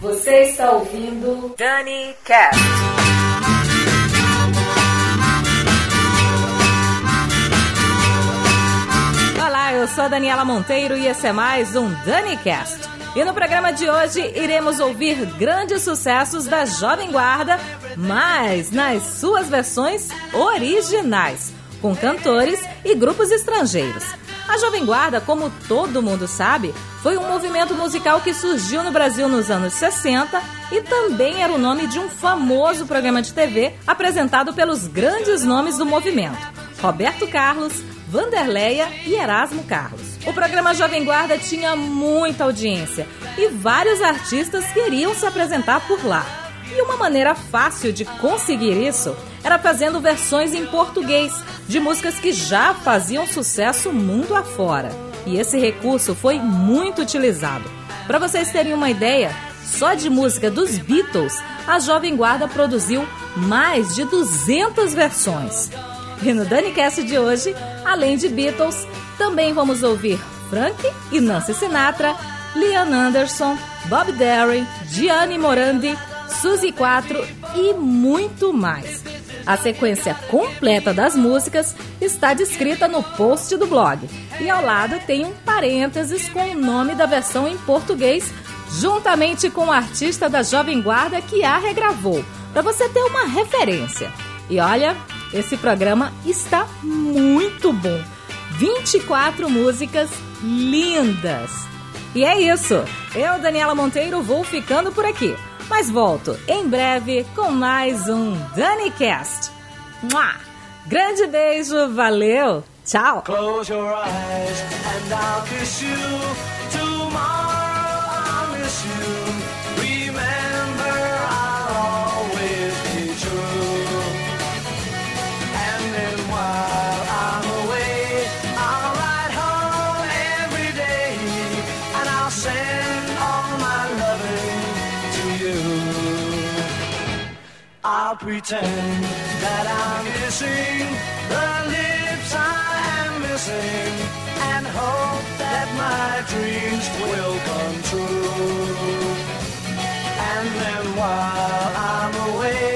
Você está ouvindo Dani Cast. Olá, eu sou a Daniela Monteiro e esse é mais um Dani Cast. E no programa de hoje iremos ouvir grandes sucessos da Jovem Guarda, mas nas suas versões originais, com cantores e grupos estrangeiros. A Jovem Guarda, como todo mundo sabe, foi um movimento musical que surgiu no Brasil nos anos 60 e também era o nome de um famoso programa de TV apresentado pelos grandes nomes do movimento: Roberto Carlos, Vanderleia e Erasmo Carlos. O programa Jovem Guarda tinha muita audiência e vários artistas queriam se apresentar por lá. E uma maneira fácil de conseguir isso era fazendo versões em português de músicas que já faziam sucesso mundo afora. E esse recurso foi muito utilizado. Para vocês terem uma ideia, só de música dos Beatles, a Jovem Guarda produziu mais de 200 versões. E no DaniCast de hoje, além de Beatles, também vamos ouvir Frank e Nancy Sinatra, Liam Anderson, Bob Derry, Gianni Morandi, Suzy 4 e muito mais. A sequência completa das músicas está descrita no post do blog e ao lado tem um parênteses com o nome da versão em português, juntamente com o artista da Jovem Guarda que a regravou, para você ter uma referência. E olha, esse programa está muito bom. 24 músicas lindas. E é isso. Eu, Daniela Monteiro, vou ficando por aqui. Mas volto em breve com mais um DaniCast. Mua! Grande beijo, valeu, tchau! You. I'll pretend that I'm missing the lips I am missing and hope that my dreams will come true. And then while I'm away,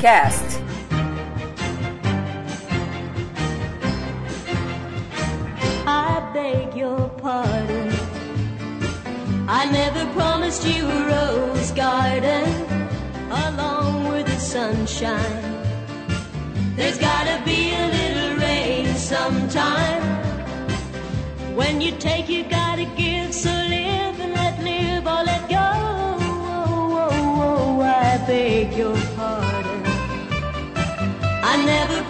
Cast. I beg your pardon. I never promised you a rose garden along with the sunshine. There's gotta be a little rain sometime. When you take, you gotta give. So live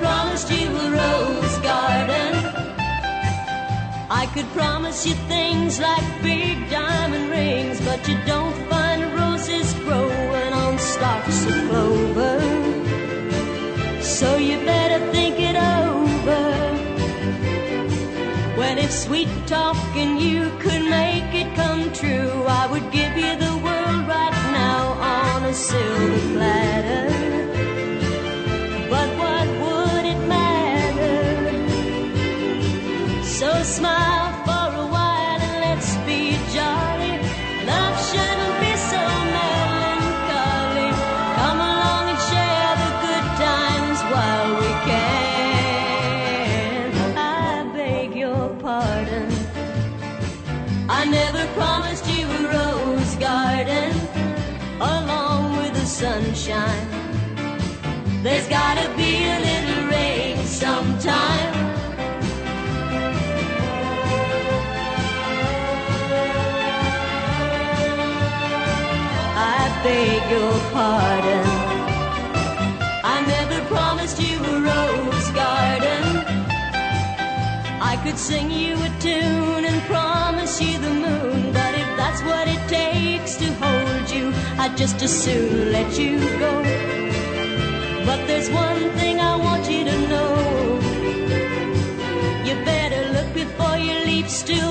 promised you a rose garden. I could promise you things like big diamond rings, but you don't find roses growing on stalks of clover. So you better think it over. When it's sweet talking, you could make it come true. I would give you the world right now on a silver platter. smile for a while and let's be jolly. Love shouldn't be so melancholy. Come along and share the good times while we can. I beg your pardon. I never promised you a rose garden along with the sunshine. There's gotta be a little rain. beg your pardon. I never promised you a rose garden. I could sing you a tune and promise you the moon, but if that's what it takes to hold you, I'd just as soon let you go. But there's one thing I want you to know. You better look before you leap still.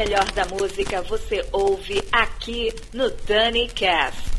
Melhor da música você ouve aqui no Dani Cast.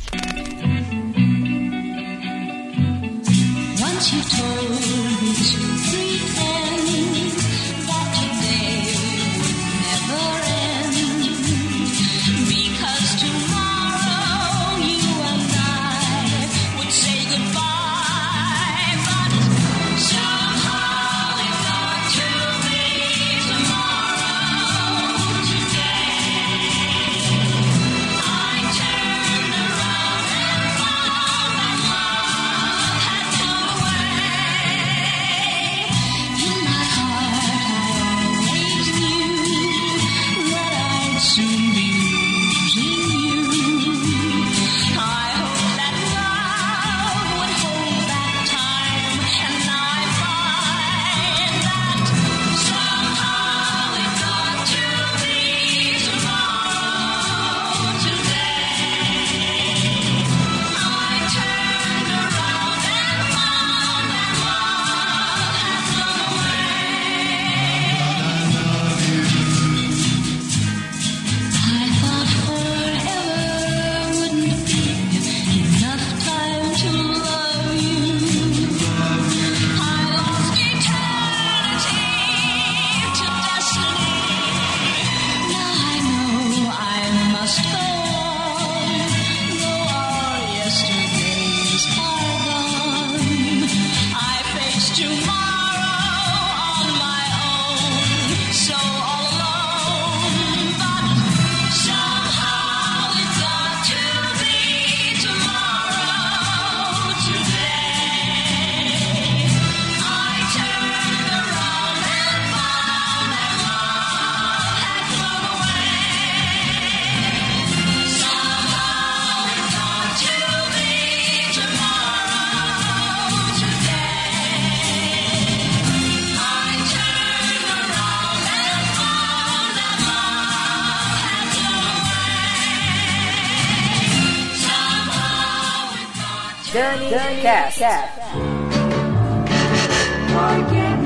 Forget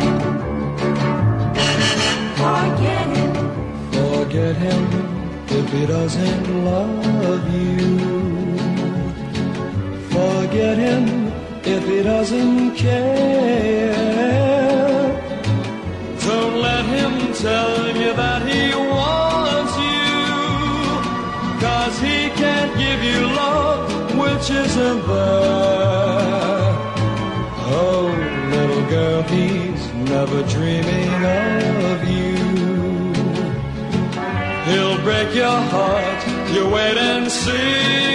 him. Forget him. Forget him if he doesn't love you. Forget him if he doesn't care. Don't let him tell you that he wants you. Cause he can't give you love isn't there? Oh, little girl, he's never dreaming of you. He'll break your heart, you wait and see.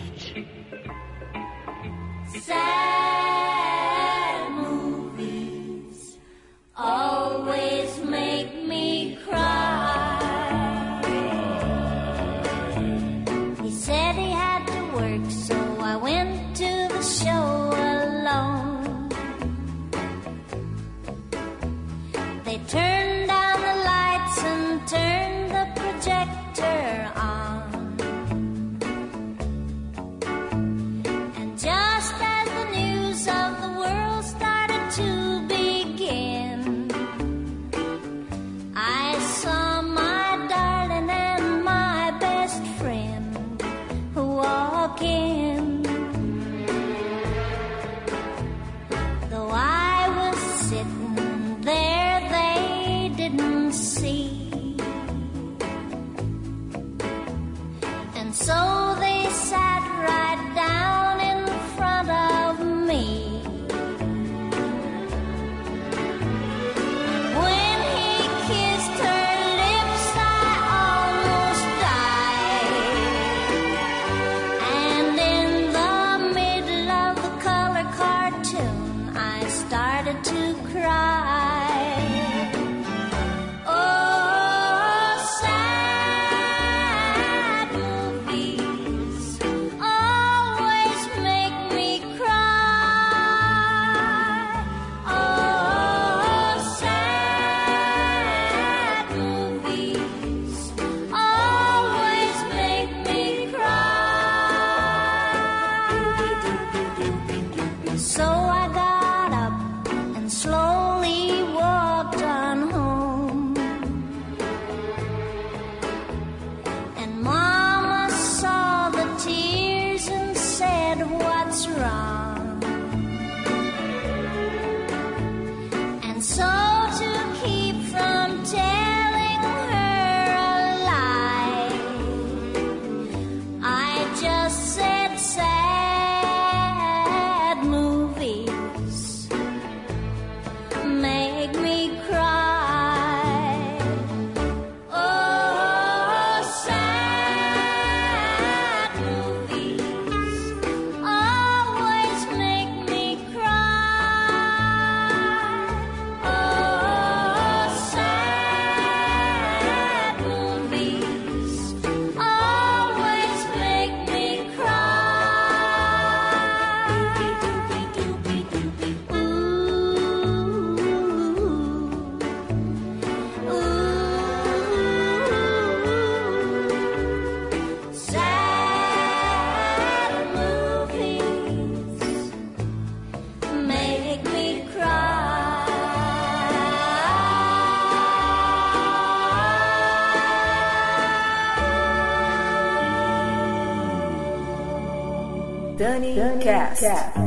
Dani, Danycast. Cast.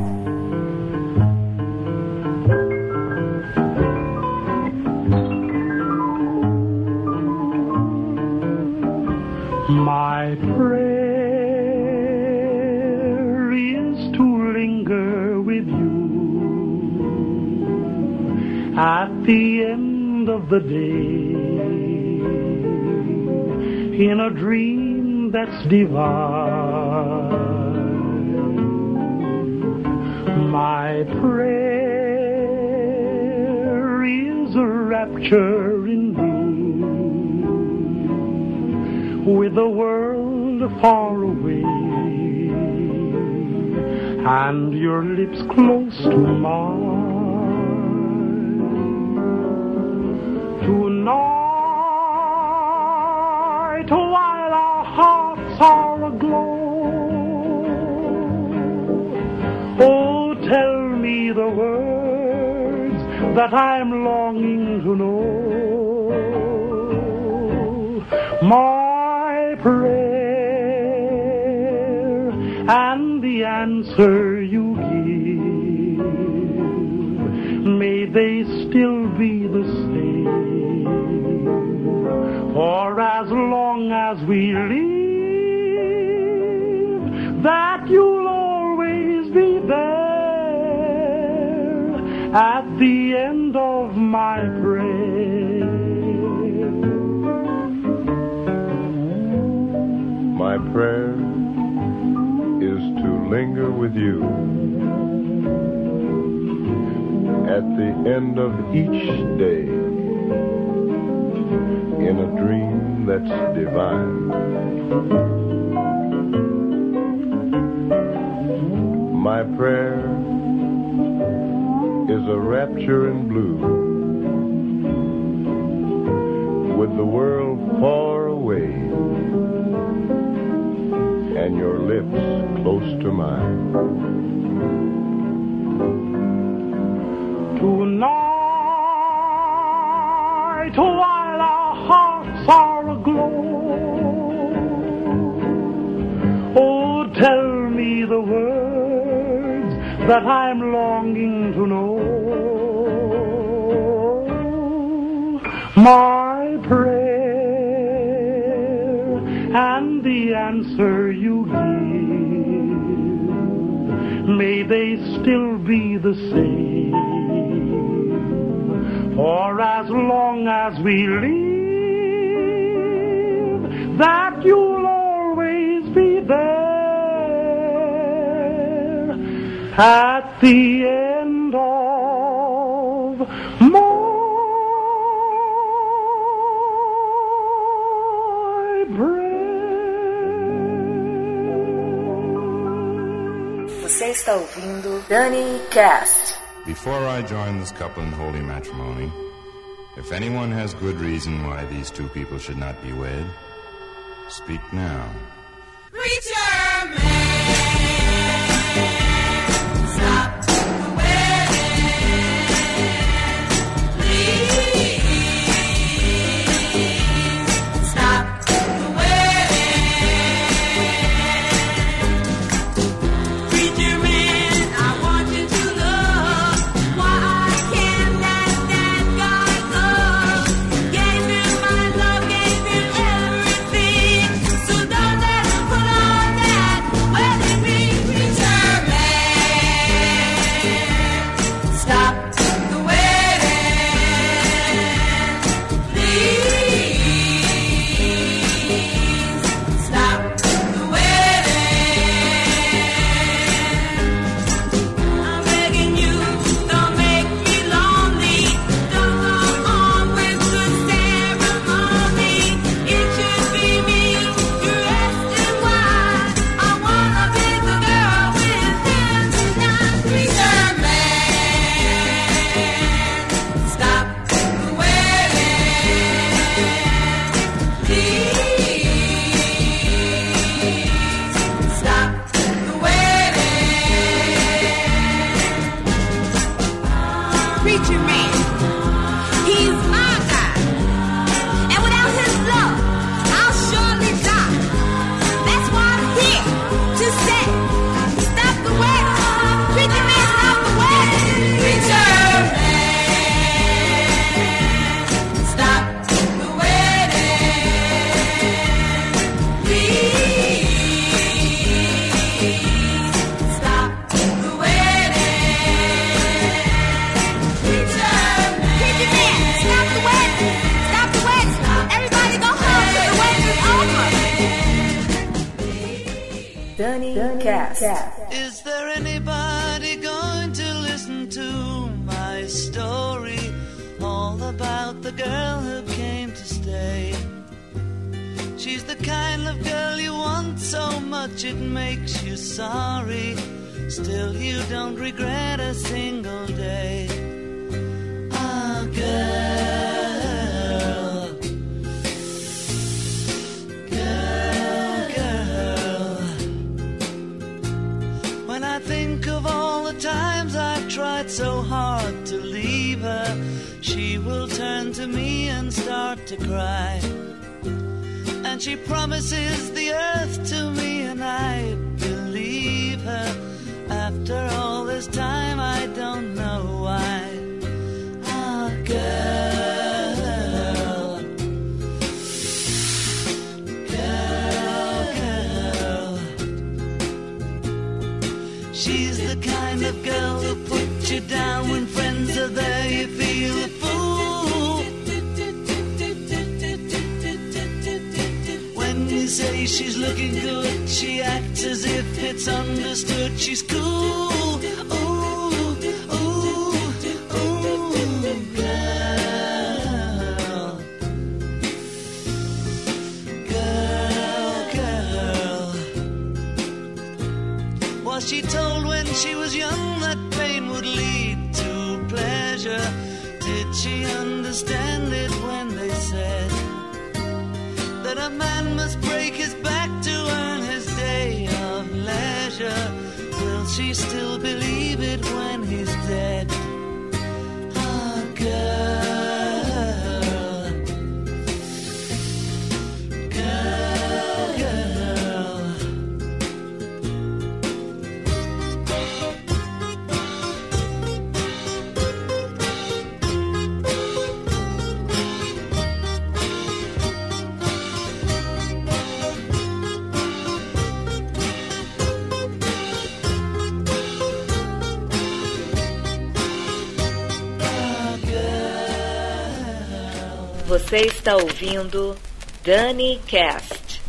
My prayer is to linger with you at the end of the day in a dream that's divine. My prayer is a rapture in blue with the world far away and your lips close to mine. Tonight, oh, while that I'm longing to know. My prayer and the answer you give, may they still be the same. For as long as we live, that you'll at the end of my prayer. My prayer is to linger with you at the end of each day in a dream that's divine. My prayer is a rapture in blue. With the world far away and your lips close to mine. Tonight, while our hearts are aglow, oh, tell me the words that I'm longing to know. My prayer and the answer you give, may they still be the same. For as long as we live, that you'll always be there at the end of my prayer. Você está ouvindo Dani Cast. Before I join this couple in holy matrimony, if anyone has good reason why these two people should not be wed, speak now. Preacher man, She's the kind of girl who puts you down when friends are there, you feel a fool. When you say she's looking good, she acts as if it's understood she's cool. Oh, she was young Você está ouvindo Dani Cast.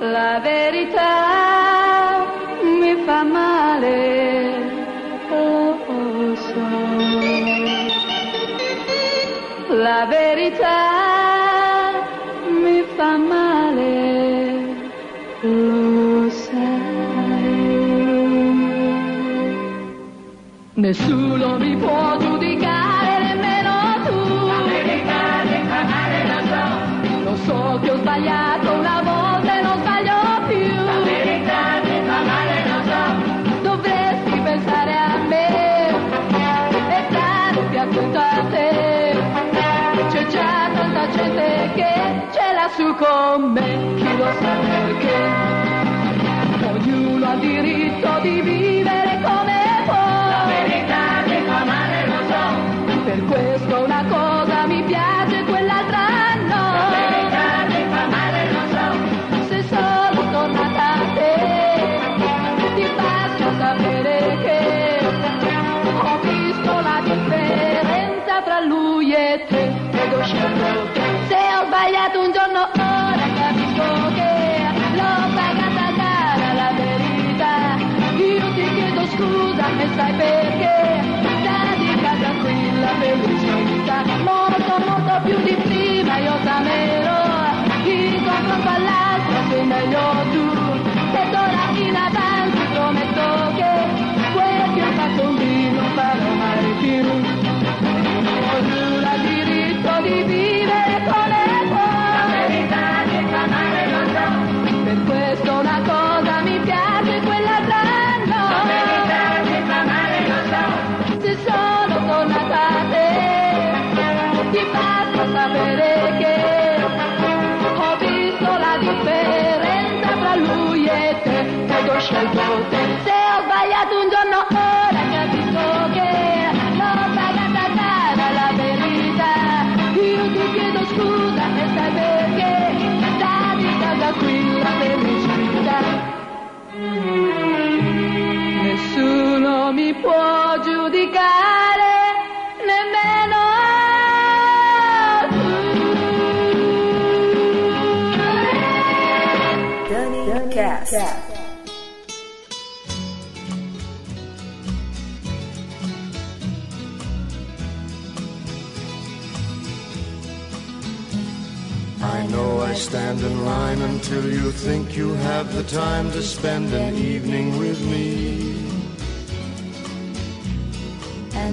La verità mi fa male, oh, oh, so. La verità mi fa male, lo sai. Nessuno mi può sbagliato una volta e non sbaglio più. La verità mi fa male, lo so. Dovresti pensare a me e starti appunto a te. C'è già tanta gente che ce l'ha su con me, chi lo sa perché. Ognuno ha diritto di vivere. sai perché? Te di casa qui la felicità, loro molto più di prima, io t'amerò, chi confronto all'altro sei meglio tu, ed ora in avanti prometto che quel che ho fatto lì non farò mai più. I know I stand in line until you think you have the time to spend an evening with me.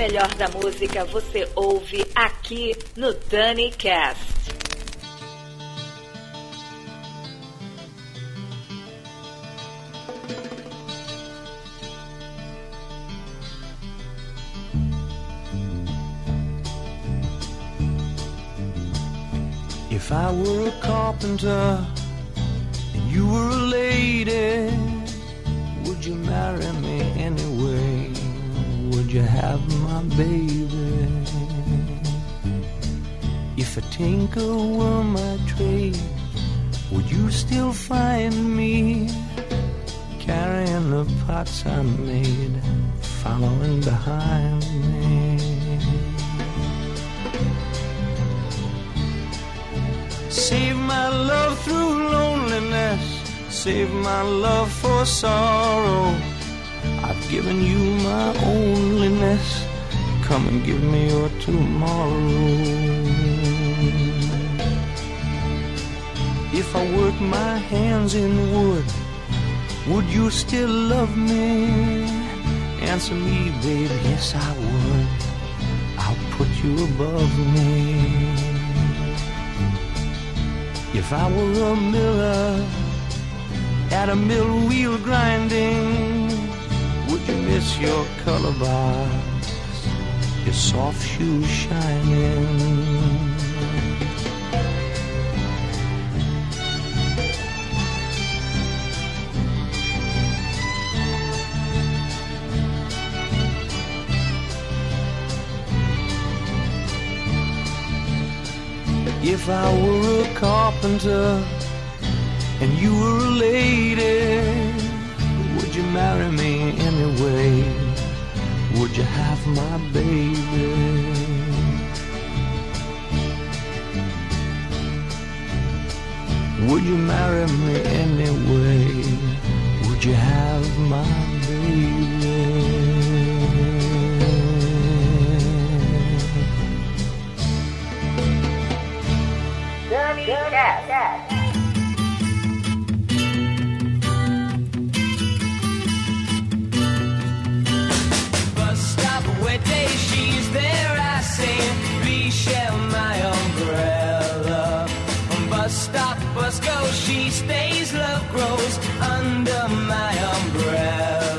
Melhor da música você ouve aqui no Dani Cast. If I were a carpenter and you were a lady, would you marry me anyway? You have my baby? If a tinker were my trade, would you still find me carrying the pots I made, following behind me? Save my love through loneliness. Save my love for sorrow. I've given you my onlyness. Come and give me your tomorrow. If I work my hands in wood, would you still love me? Answer me, baby, yes I would. I'll put you above me. If I were a miller at a mill wheel grinding, miss your color box, your soft shoes shining? If I were a carpenter and you were a lady, you marry me anyway? Would you have my baby? Would you marry me anyway? Would you have my baby? Danycast. Stop, bus go, she stays, love grows under my umbrella.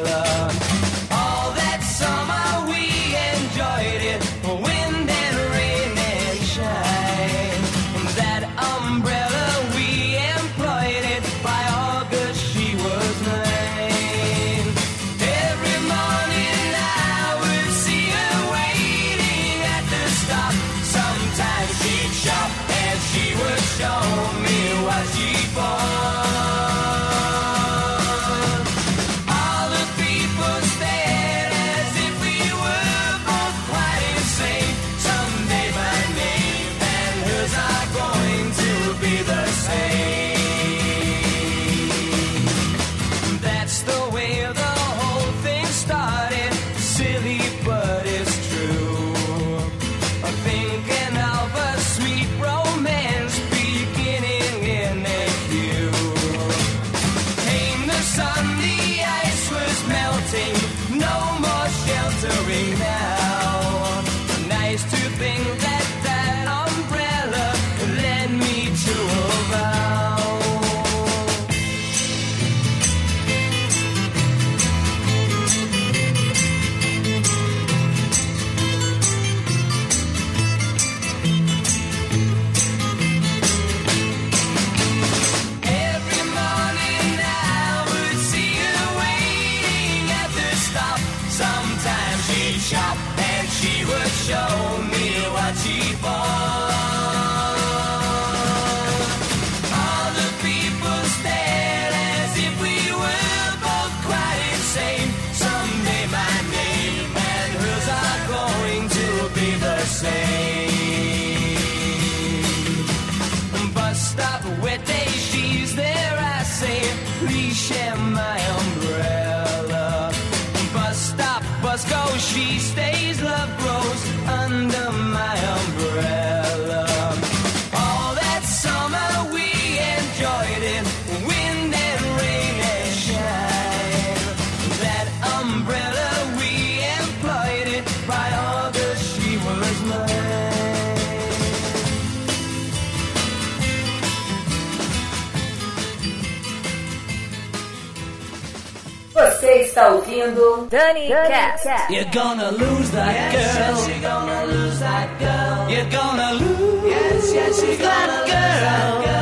Cast. You're gonna lose that yes, girl. Yes, you're gonna lose that girl. You're gonna lose. Yes, yes, you're that, gonna girl. Lose that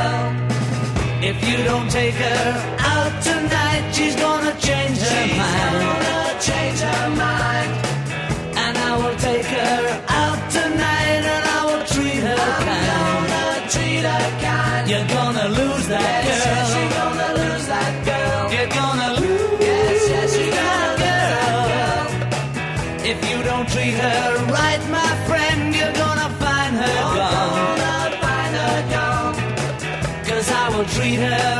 girl. If you don't take her out tonight, she's gonna change she's her mind. She's gonna change her mind, and I will take her. treat her right, my friend, you're gonna find her gone. Gonna find her gone. Cause I will treat her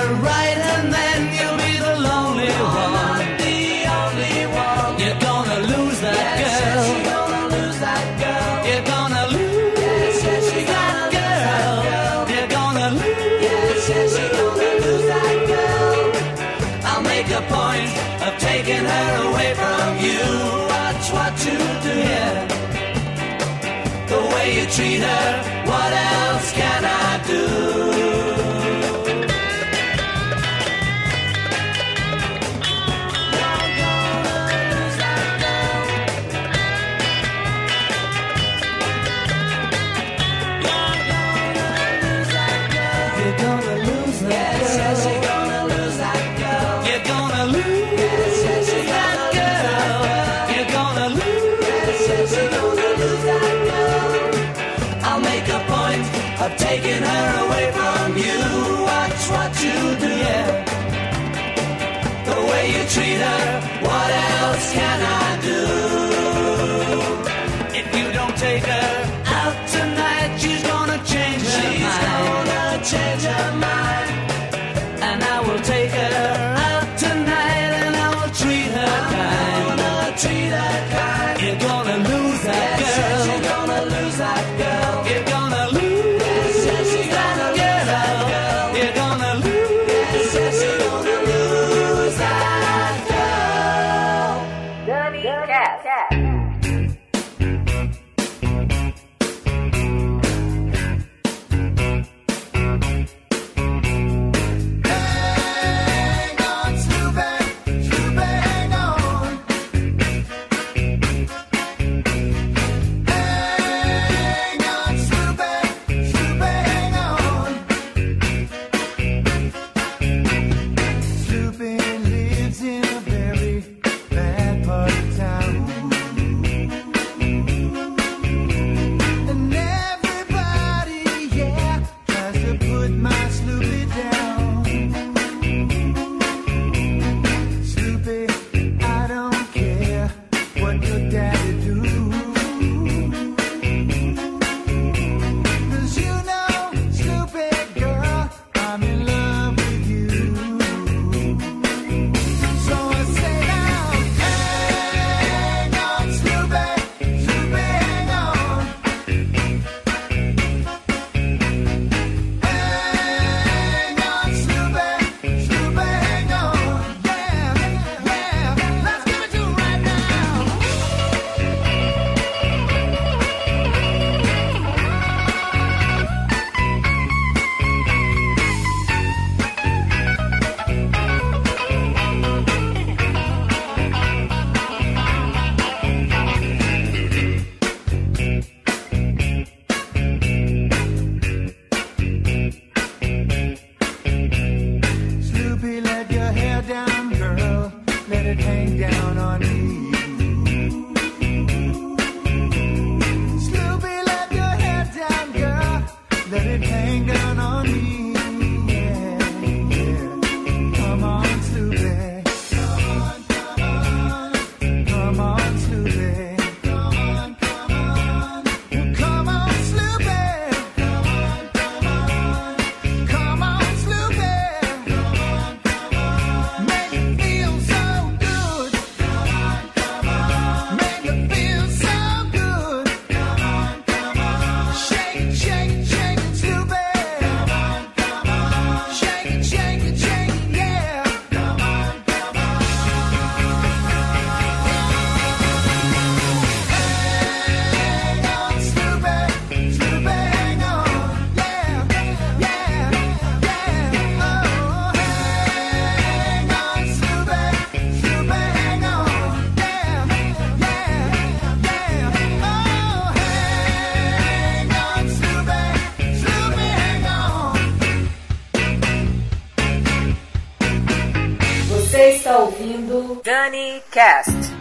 Cast.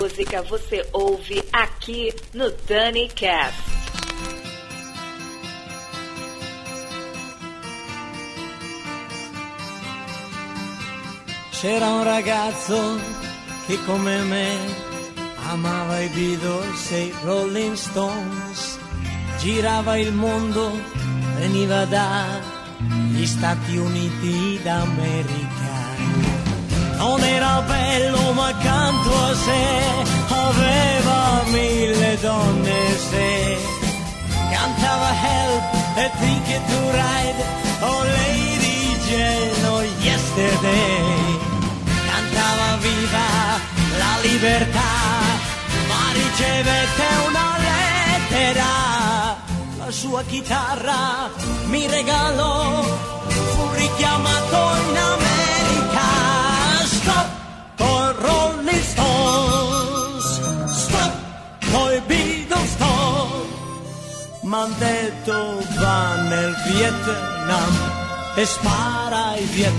Música você ouve aqui no Dani Cast. C'era un ragazzo che come me amava i Beatles e i Rolling Stones, girava il mondo, veniva dagli Stati Uniti d'America. Non era bello ma accanto a sé aveva mille donne se cantava Help e Ticket to Ride oh Lady Jane oh Yesterday. Cantava viva la libertà ma ricevette una lettera. La sua chitarra mi regalò fu richiamato in America Rolling Stones stop coi Beatles stop m'han detto va nel Vietnam e spara ai Viet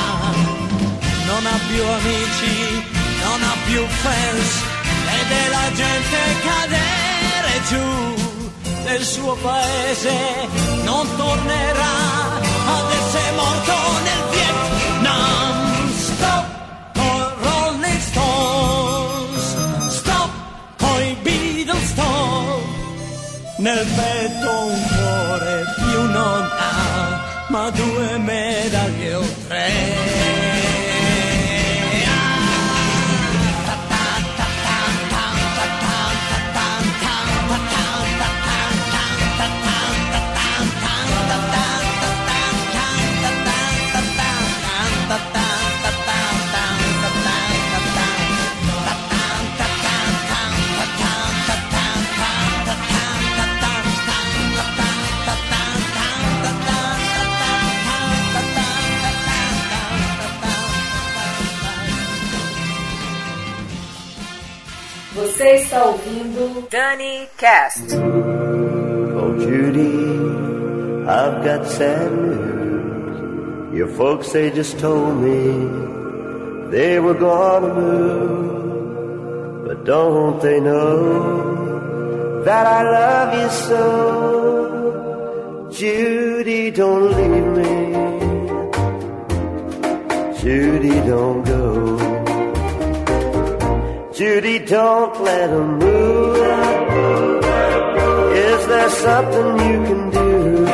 Non ha più amici, non ha più fans, vede la gente cadere giù nel suo paese, non tornerà ad essere morto nel Vietnam. Stop con Rolling Stones, stop con i Beatles, stop nel petto un cuore più non ha, ma due medaglie o tre. Dani Cast. Oh, Judy, I've got sad news. Your folks, they just told me they were gonna move. But don't they know that I love you so? Judy, don't leave me. Judy, don't go. Judy, don't let him move. Is there something you can do?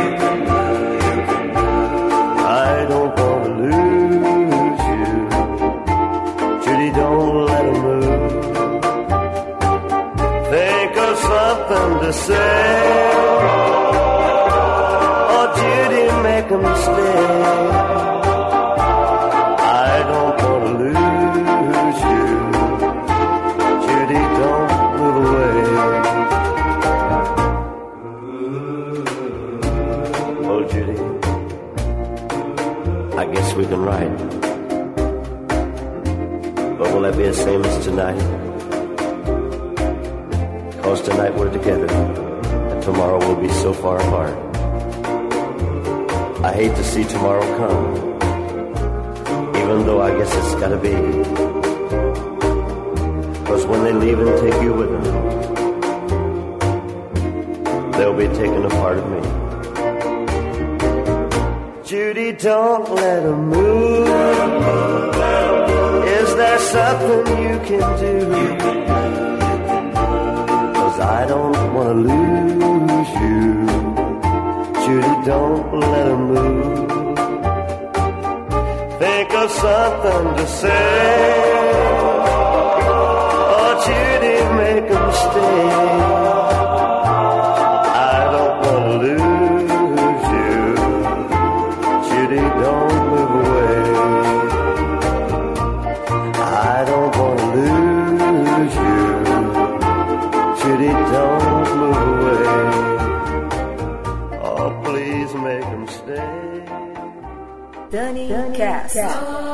I don't want to lose you. Judy, don't let him move. Think of something to say. We can ride. But will that be the same as tonight? Cause tonight we're together, and tomorrow we'll be so far apart. I hate to see tomorrow come, even though I guess it's gotta be. Cause when they leave and take you with them, they'll be taking a part of me. Judy, don't let them move. Is there something you can do? Cause I don't wanna lose you. Judy, don't let them move. Think of something to say. Oh, Judy, make them stay. Danycast.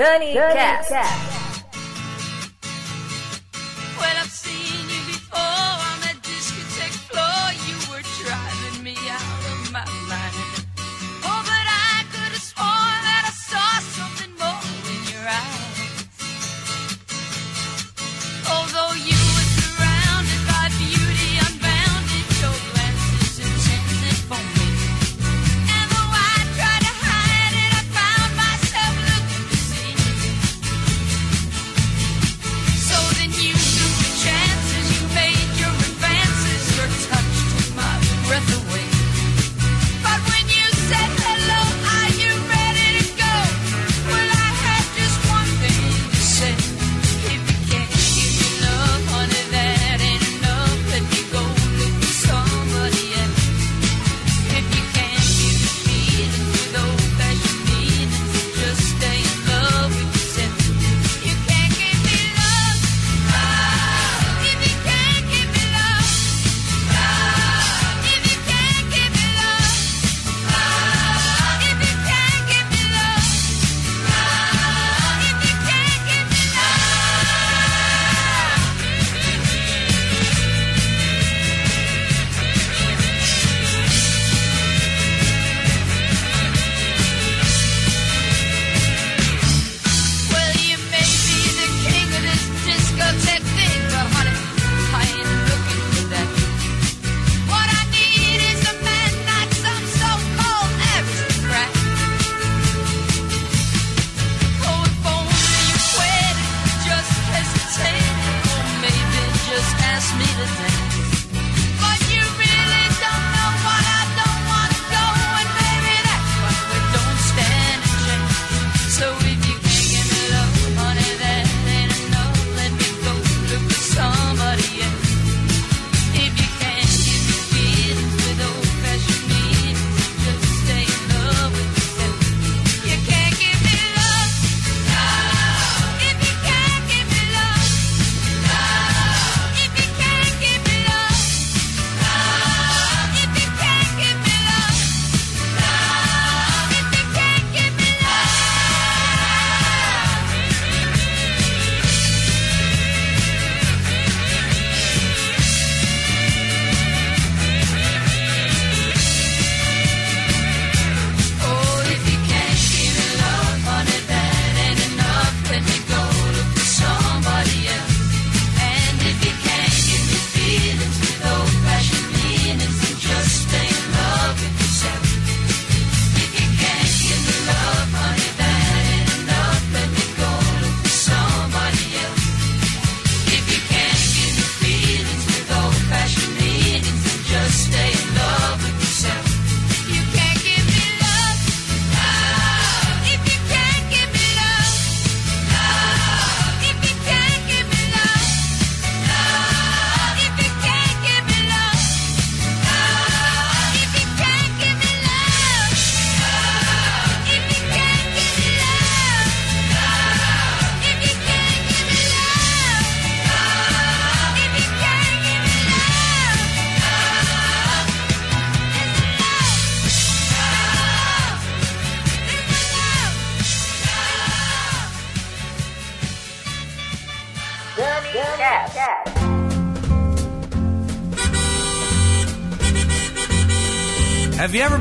Johnny, Johnny Cast. Cast.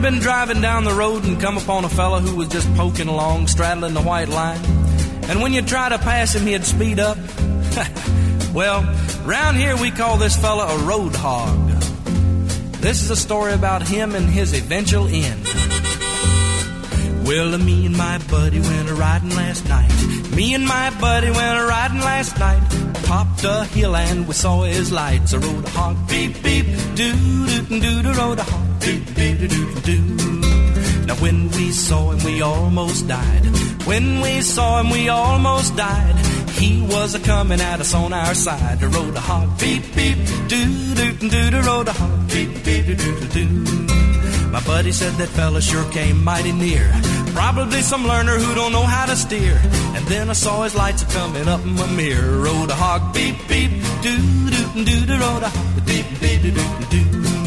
been driving down the road and come upon a fella who was just poking along, straddling the white line? And when you try to pass him, he'd speed up. well, round here we call this fella a road hog. This is a story about him and his eventual end. Well, me and my buddy went a riding last night. Me and my buddy went a riding last night. Popped a hill and we saw his lights. A road hog, beep beep, doo doo doo doo, rode a hog. Now when we saw him, we almost died. When we saw him, we almost died. He was a coming at us on our side. Rode a hog beep beep doo doo doo doo. Rode a hog beep beep doo doo doo. My buddy said that fella sure came mighty near. Probably some learner who don't know how to steer. And then I saw his lights coming up in my mirror. Rode a hog, beep, beep, doo, doo, doo, doo, rode a hog, beep, beep, doo, doo, doo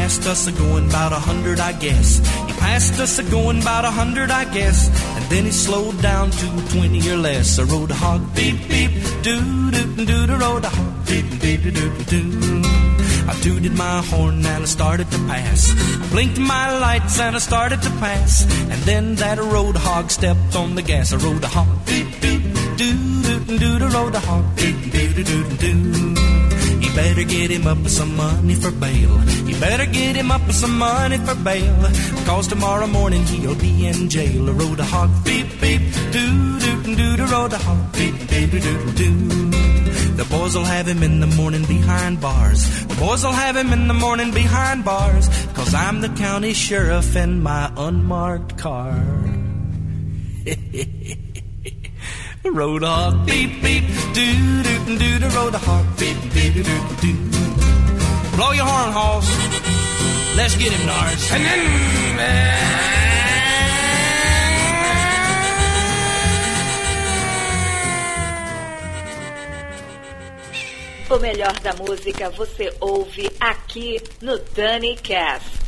passed us a going about a hundred, I guess. He passed us a going about a hundred, I guess. And then he slowed down to twenty or less. I rode a hog beep beep doo doo doo doo. Rode a hog beep beep doo doo doo. I tooted my horn and I started to pass. I blinked my lights and I started to pass. And then that road hog stepped on the gas. I rode a hog beep beep doo doo doo doo. Rode a hog beep beep doo doo doo. You better get him up with some money for bail. You better get him up with some money for bail. Cause tomorrow morning he'll be in jail. I rode a hog, beep, beep, doo, doo, doo, doo, rode a hog, beep, beep, doo, doo, doo. The boys will have him in the morning behind bars. The boys will have him in the morning behind bars. Cause I'm the county sheriff in my unmarked car. road hog, beep, beep, doo, doo, doo, doo, road hog, beep, beep, doo, doo, doo. Blow your horn, Hoss. Let's get him, Nars. And then, O melhor da música você ouve aqui no Dani Cast.